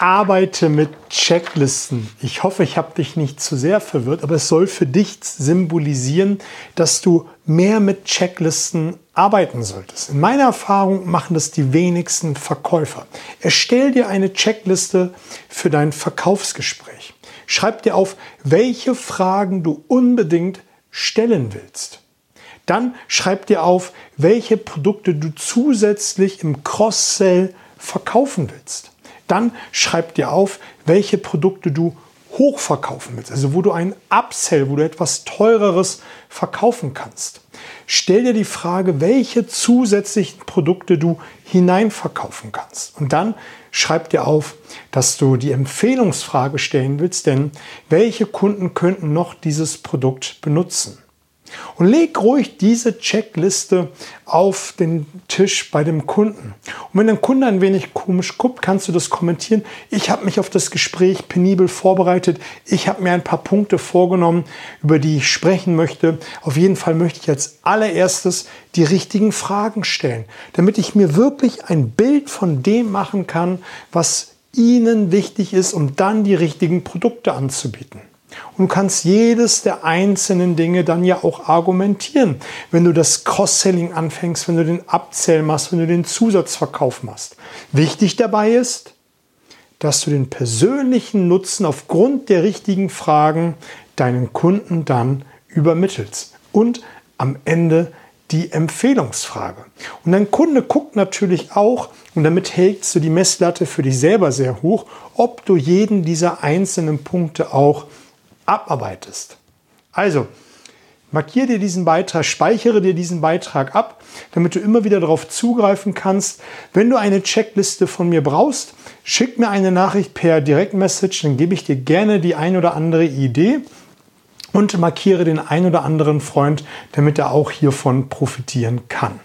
arbeite mit Checklisten. Ich hoffe, ich habe dich nicht zu sehr verwirrt, aber es soll für dich symbolisieren, dass du mehr mit Checklisten arbeiten solltest. In meiner Erfahrung machen das die wenigsten Verkäufer. Erstell dir eine Checkliste für dein Verkaufsgespräch. Schreib dir auf, welche Fragen du unbedingt stellen willst. Dann schreib dir auf, welche Produkte du zusätzlich im Cross-Sell verkaufen willst. Dann schreib dir auf, welche Produkte du hochverkaufen willst, also wo du einen Upsell, wo du etwas teureres verkaufen kannst. Stell dir die Frage, welche zusätzlichen Produkte du hineinverkaufen kannst. Und dann schreib dir auf, dass du die Empfehlungsfrage stellen willst, denn welche Kunden könnten noch dieses Produkt benutzen? Und leg ruhig diese Checkliste auf den Tisch bei dem Kunden. Und wenn der Kunde ein wenig komisch guckt, kannst du das kommentieren. Ich habe mich auf das Gespräch penibel vorbereitet. Ich habe mir ein paar Punkte vorgenommen, über die ich sprechen möchte. Auf jeden Fall möchte ich als allererstes die richtigen Fragen stellen, damit ich mir wirklich ein Bild von dem machen kann, was Ihnen wichtig ist, um dann die richtigen Produkte anzubieten. Und du kannst jedes der einzelnen Dinge dann ja auch argumentieren. Wenn du das Cross-Selling anfängst, wenn du den Upsell machst, wenn du den Zusatzverkauf machst. Wichtig dabei ist, dass du den persönlichen Nutzen aufgrund der richtigen Fragen deinen Kunden dann übermittelst. Und am Ende die Empfehlungsfrage. Und dein Kunde guckt natürlich auch, und damit hältst du die Messlatte für dich selber sehr hoch, ob du jeden dieser einzelnen Punkte auch abarbeitest. Also, markiere dir diesen Beitrag, speichere dir diesen Beitrag ab, damit du immer wieder darauf zugreifen kannst. Wenn du eine Checkliste von mir brauchst, schick mir eine Nachricht per Direktmessage, dann gebe ich dir gerne die ein oder andere Idee und markiere den ein oder anderen Freund, damit er auch hiervon profitieren kann.